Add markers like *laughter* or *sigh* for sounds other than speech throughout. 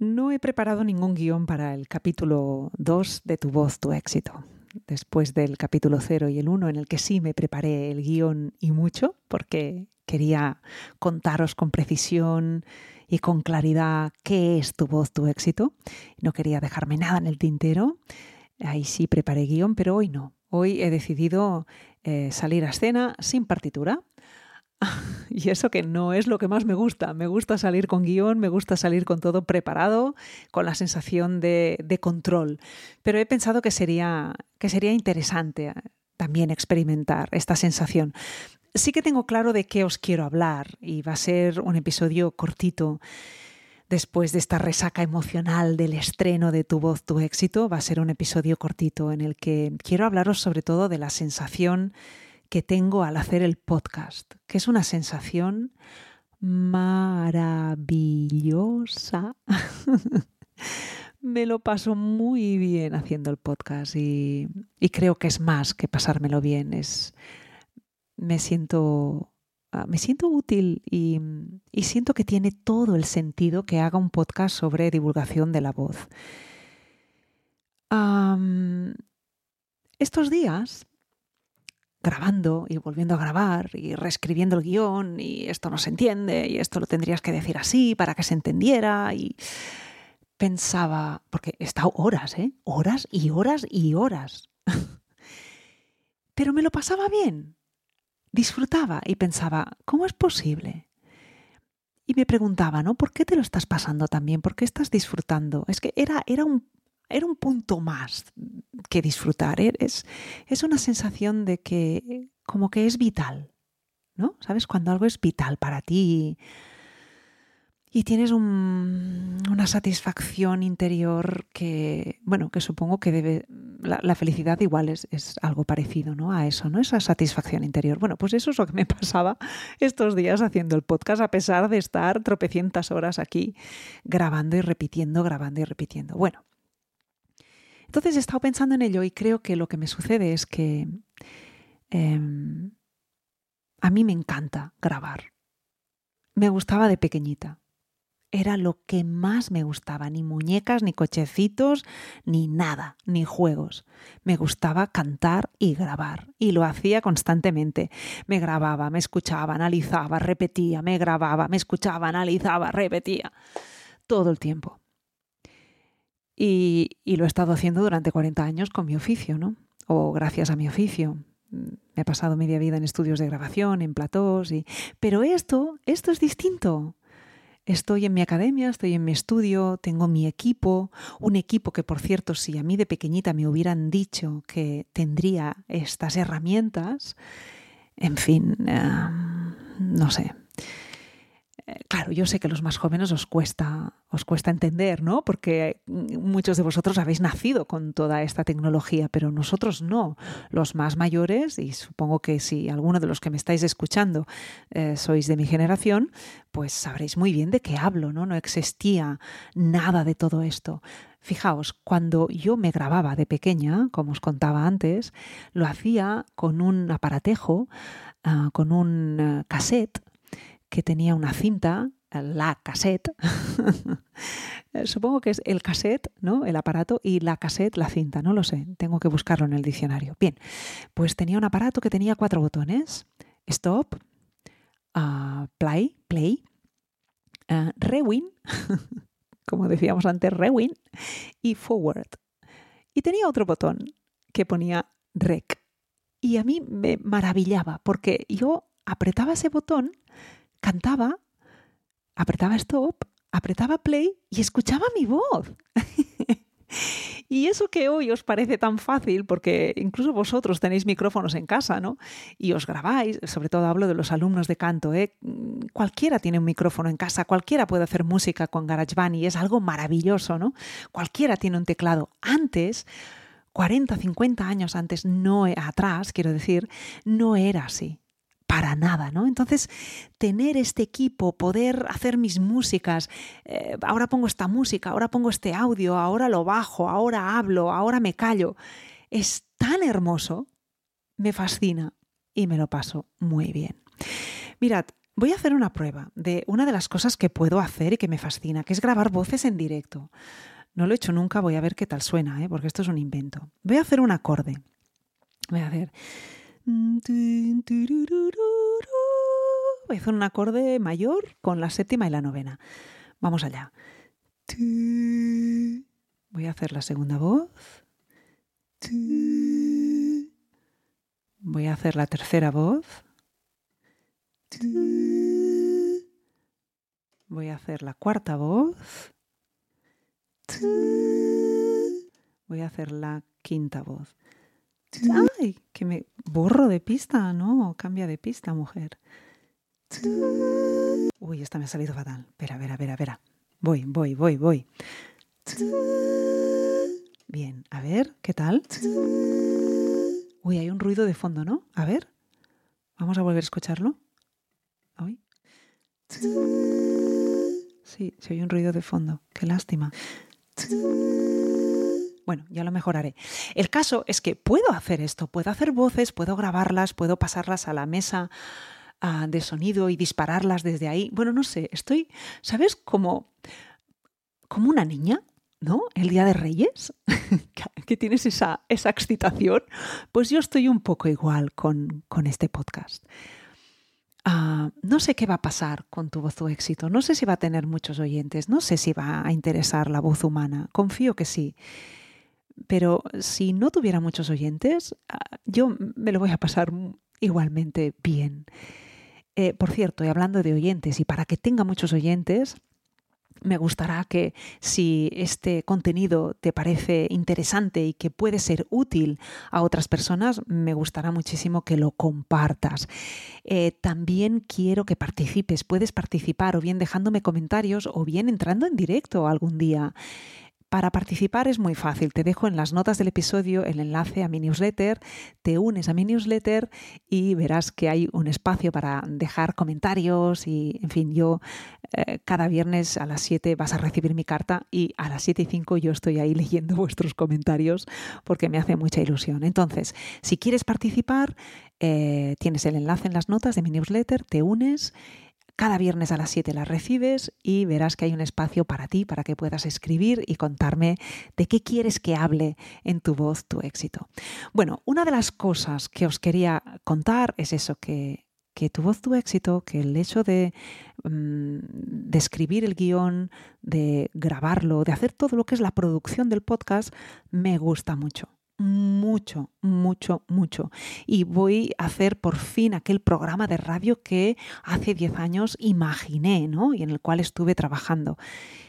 No he preparado ningún guion para el capítulo 2 de Tu voz, tu éxito. Después del capítulo 0 y el 1, en el que sí me preparé el guion y mucho, porque quería contaros con precisión y con claridad qué es tu voz, tu éxito. No quería dejarme nada en el tintero. Ahí sí preparé guion, pero hoy no. Hoy he decidido eh, salir a escena sin partitura *laughs* y eso que no es lo que más me gusta. Me gusta salir con guion, me gusta salir con todo preparado, con la sensación de, de control. Pero he pensado que sería, que sería interesante eh, también experimentar esta sensación. Sí que tengo claro de qué os quiero hablar y va a ser un episodio cortito. Después de esta resaca emocional del estreno de Tu voz, tu éxito, va a ser un episodio cortito en el que quiero hablaros sobre todo de la sensación que tengo al hacer el podcast, que es una sensación maravillosa. *laughs* me lo paso muy bien haciendo el podcast y, creo que es más que pasármelo bien. Es, me siento, ah, me siento útil y, siento que tiene todo el sentido que haga un podcast sobre divulgación de la voz. Estos días grabando y volviendo a grabar y reescribiendo el guion y esto no se entiende y esto lo tendrías que decir así para que se entendiera y pensaba, porque he estado horas, ¿eh? Horas y horas y horas. Pero me lo pasaba bien, disfrutaba y pensaba, ¿cómo es posible? Y me preguntaba, ¿no? ¿Por qué te lo estás pasando tan bien? ¿Por qué estás disfrutando? Es que era, era un era un punto más que disfrutar. ¿eh? Es, es una sensación de que como que es vital, ¿no? ¿Sabes? Cuando algo es vital para ti y tienes un, una satisfacción interior que, bueno, que supongo que debe, la, la felicidad igual es, es, algo parecido, ¿no? A eso, ¿no? Esa satisfacción interior. Bueno, pues eso es lo que me pasaba estos días haciendo el podcast, a pesar de estar tropecientas horas aquí grabando y repitiendo, grabando y repitiendo. Bueno, entonces he estado pensando en ello y creo que lo que me sucede es que eh, a mí me encanta grabar. Me gustaba de pequeñita. Era lo que más me gustaba, ni muñecas, ni cochecitos, ni nada, ni juegos. Me gustaba cantar y grabar, y lo hacía constantemente. Me grababa, me escuchaba, analizaba, repetía, me grababa, me escuchaba, analizaba, repetía, todo el tiempo. Y, lo he estado haciendo durante 40 años con mi oficio, ¿no? O gracias a mi oficio. Me he pasado media vida en estudios de grabación, en platós, y... pero esto, esto es distinto. Estoy en mi academia, estoy en mi estudio, tengo mi equipo, un equipo que, por cierto, si a mí de pequeñita me hubieran dicho que tendría estas herramientas, en fin, uh, no sé, claro, yo sé que a los más jóvenes os cuesta, os cuesta entender, ¿no? Porque muchos de vosotros habéis nacido con toda esta tecnología, pero nosotros no. Los más mayores, y supongo que si alguno de los que me estáis escuchando eh, sois de mi generación, pues sabréis muy bien de qué hablo, ¿no? No existía nada de todo esto. Fijaos, cuando yo me grababa de pequeña, como os contaba antes, lo hacía con un aparatejo, uh, con un uh, cassette que tenía una cinta, la cassette. *laughs* Supongo que es el cassette, ¿no? El aparato y la cassette, la cinta, no lo sé, tengo que buscarlo en el diccionario. Bien, pues tenía un aparato que tenía cuatro botones: stop, uh, play, play, uh, rewind, *laughs* como decíamos antes, rewind y forward. Y tenía otro botón que ponía rec. Y a mí me maravillaba porque yo apretaba ese botón cantaba, apretaba stop, apretaba play y escuchaba mi voz. *laughs* y eso que hoy os parece tan fácil, porque incluso vosotros tenéis micrófonos en casa, ¿no? Y os grabáis, sobre todo hablo de los alumnos de canto, ¿eh? Cualquiera tiene un micrófono en casa, cualquiera puede hacer música con GarageBand y es algo maravilloso, ¿no? Cualquiera tiene un teclado. Antes, 40, 50 años antes, no atrás, quiero decir, no era así para nada, ¿no? Entonces, tener este equipo, poder hacer mis músicas, eh, ahora pongo esta música, ahora pongo este audio, ahora lo bajo, ahora hablo, ahora me callo, es tan hermoso, me fascina y me lo paso muy bien. Mirad, Voy a hacer una prueba de una de las cosas que puedo hacer y que me fascina, que es grabar voces en directo. No lo he hecho nunca, voy a ver qué tal suena, ¿eh? porque esto es un invento. Voy a hacer un acorde. Voy a hacer... Voy a hacer un acorde mayor con la séptima y la novena. Vamos allá. Voy a hacer la segunda voz. Voy a hacer la tercera voz. Voy a hacer la cuarta voz. Voy a hacer la quinta voz. ¡Ay! Que me borro de pista, no, cambia de pista, mujer. Uy, esta me ha salido fatal. Espera, a ver, a ver, a ver. Voy, voy, voy, voy. Bien, a ver, ¿qué tal? Uy, hay un ruido de fondo, ¿no? A ver. Vamos a volver a escucharlo. Uy. Sí, se oye un ruido de fondo. Qué lástima. Bueno, ya lo mejoraré. El caso es que puedo hacer esto, puedo hacer voces, puedo grabarlas, puedo pasarlas a la mesa ah, de sonido y dispararlas desde ahí. Bueno, no sé, estoy, ¿sabes? Como, como una niña, ¿no? El Día de Reyes, *laughs* que tienes esa, esa excitación. Pues yo estoy un poco igual con, con este podcast. Ah, no sé qué va a pasar con tu voz tu éxito, no sé si va a tener muchos oyentes, no sé si va a interesar la voz humana, confío que sí. Pero si no tuviera muchos oyentes, ah, yo me lo voy a pasar igualmente bien. Eh, por cierto, y hablando de oyentes, y para que tenga muchos oyentes, me gustará que si este contenido te parece interesante y que puede ser útil a otras personas, me gustará muchísimo que lo compartas. Eh, también quiero que participes. Puedes participar o bien dejándome comentarios o bien entrando en directo algún día. Para participar es muy fácil. Te dejo en las notas del episodio el enlace a mi newsletter, te unes a mi newsletter y verás que hay un espacio para dejar comentarios y, en fin, yo eh, cada viernes a las 7 vas a recibir mi carta y a las 7 y 5 yo estoy ahí *laughs* leyendo vuestros comentarios porque me hace mucha ilusión. Entonces, si quieres participar, eh, tienes el enlace en las notas de mi newsletter, te unes cada viernes a las 7 las recibes y verás que hay un espacio para ti, para que puedas escribir y contarme de qué quieres que hable en tu voz tu éxito. Bueno, una de las cosas que os quería contar es eso, que, que tu voz tu éxito, que el hecho de, mm, de escribir el guion, de grabarlo, de hacer todo lo que es la producción del podcast, me gusta mucho mucho, mucho, mucho. Y voy a hacer por fin aquel programa de radio que hace 10 años imaginé, ¿no? Y en el cual estuve trabajando.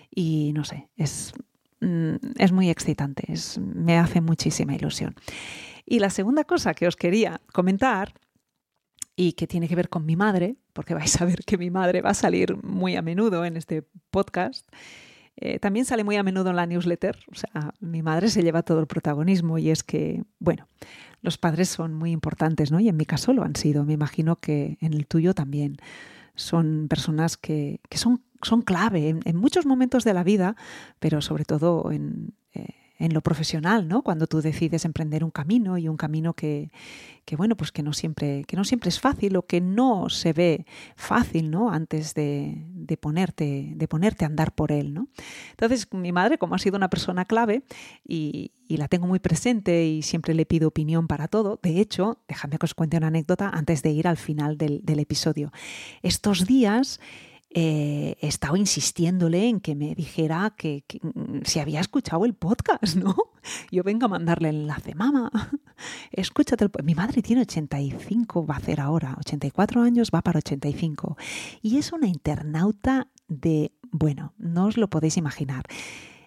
Y no sé, es, mm, es muy excitante, es, me hace muchísima ilusión. Y la segunda cosa que os quería comentar y que tiene que ver con mi madre, porque vais a ver que mi madre va a salir muy a menudo en este podcast, eh, también sale muy a menudo en la newsletter. O sea, mi madre se lleva todo el protagonismo y es que, bueno, los padres son muy importantes, ¿no? Y en mi caso lo han sido. Me imagino que en el tuyo también. Son personas que, son, son clave en, muchos momentos de la vida, pero sobre todo en, en lo profesional, ¿no? Cuando tú decides emprender un camino y un camino que, que, bueno, pues que no siempre, que no siempre es fácil o que no se ve fácil, ¿no? Antes de, de, ponerte, de ponerte a andar por él, ¿no? Entonces, mi madre, como ha sido una persona clave y, la tengo muy presente y siempre le pido opinión para todo, de hecho, déjame que os cuente una anécdota antes de ir al final del, del episodio. Estos días eh, he estado insistiéndole en que me dijera que, mm, si había escuchado el podcast, ¿no? *laughs* Yo vengo a mandarle el enlace, mamá, *laughs* escúchate el Mi madre tiene 85, va a hacer ahora, 84 años, va para 85. Y es una internauta de, bueno, no os lo podéis imaginar.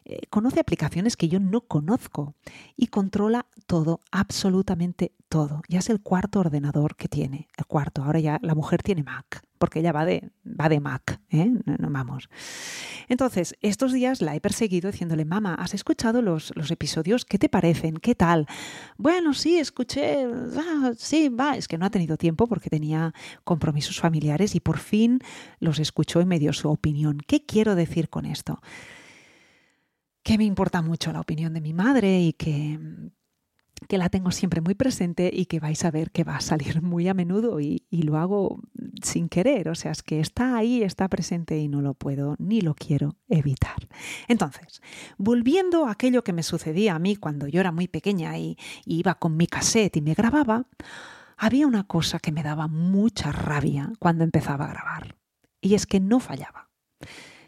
Eh, conoce aplicaciones que yo no conozco y controla todo, absolutamente todo. Ya es el cuarto ordenador que tiene, el cuarto. Ahora ya la mujer tiene Mac, porque ella va de, va de Mac, ¿eh? no, vamos. Entonces, estos días la he perseguido diciéndole, mamá, ¿has escuchado los, los episodios? ¿Qué te parecen? ¿Qué tal? Bueno, sí, escuché, ah, sí, va, es que no ha tenido tiempo porque tenía compromisos familiares y por fin los escuchó y me dio su opinión. ¿Qué quiero decir con esto? Que me importa mucho la opinión de mi madre y que, que la tengo siempre muy presente y que vais a ver que va a salir muy a menudo y, lo hago sin querer. O sea, es que está ahí, está presente y no lo puedo ni lo quiero evitar. Entonces, volviendo a aquello que me sucedía a mí cuando yo era muy pequeña y, y iba con mi cassette y me grababa, había una cosa que me daba mucha rabia cuando empezaba a grabar. Y es que no fallaba.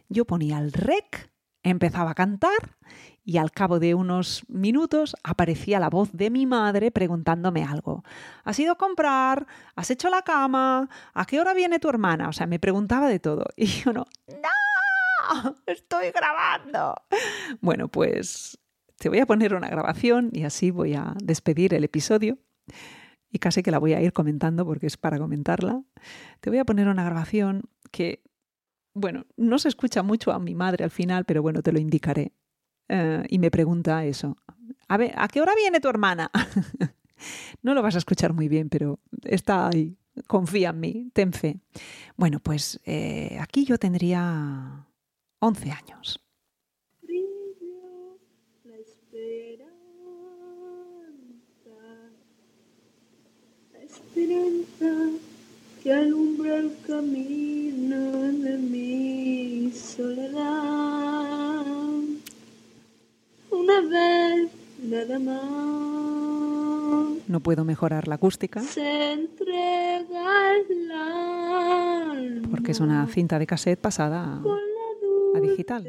Yo ponía el rec, empezaba a cantar y al cabo de unos minutos aparecía la voz de mi madre preguntándome algo. ¿Has ido a comprar? ¿Has hecho la cama? ¿A qué hora viene tu hermana? O sea, me preguntaba de todo. *laughs* Y yo no, ¡No! Estoy grabando. Bueno, pues te voy a poner una grabación y así voy a despedir el episodio. Y casi que la voy a ir comentando porque es para comentarla. Te voy a poner una grabación que, bueno, no se escucha mucho a mi madre al final, pero bueno, te lo indicaré. Eh, y me pregunta eso. A ver, ¿a qué hora viene tu hermana? *laughs* no lo vas a escuchar muy bien, pero está ahí. Confía en mí, ten fe. Bueno, pues eh, aquí yo tendría 11 años. La esperanza que alumbra el camino de mi soledad una vez nada más. No puedo mejorar la acústica. Se entrega el alma porque es una cinta de cassette pasada la a digital.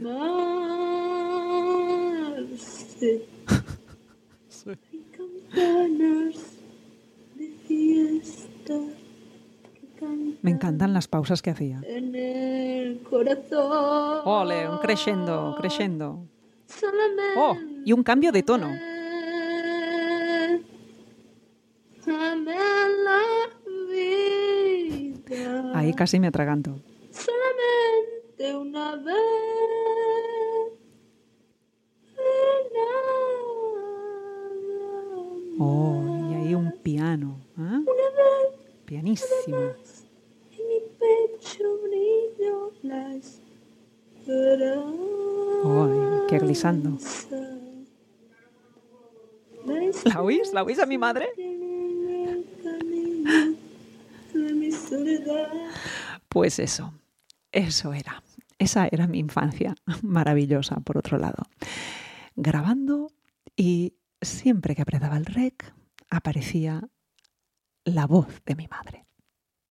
De amarse. *laughs* Hay campanas de fiesta Me encantan las pausas que hacía. en el corazón. Ole, un crescendo, crescendo. Solamente Oh, y un cambio de tono. Ahí casi me atraganto. Pianísimo. en mi pecho la. Oh, qué glisando. ¿La oís? ¿La oís a mi madre? Pues eso, eso era. Esa era mi infancia, maravillosa, por otro lado. Grabando y siempre que apretaba el rec aparecía la voz de mi madre.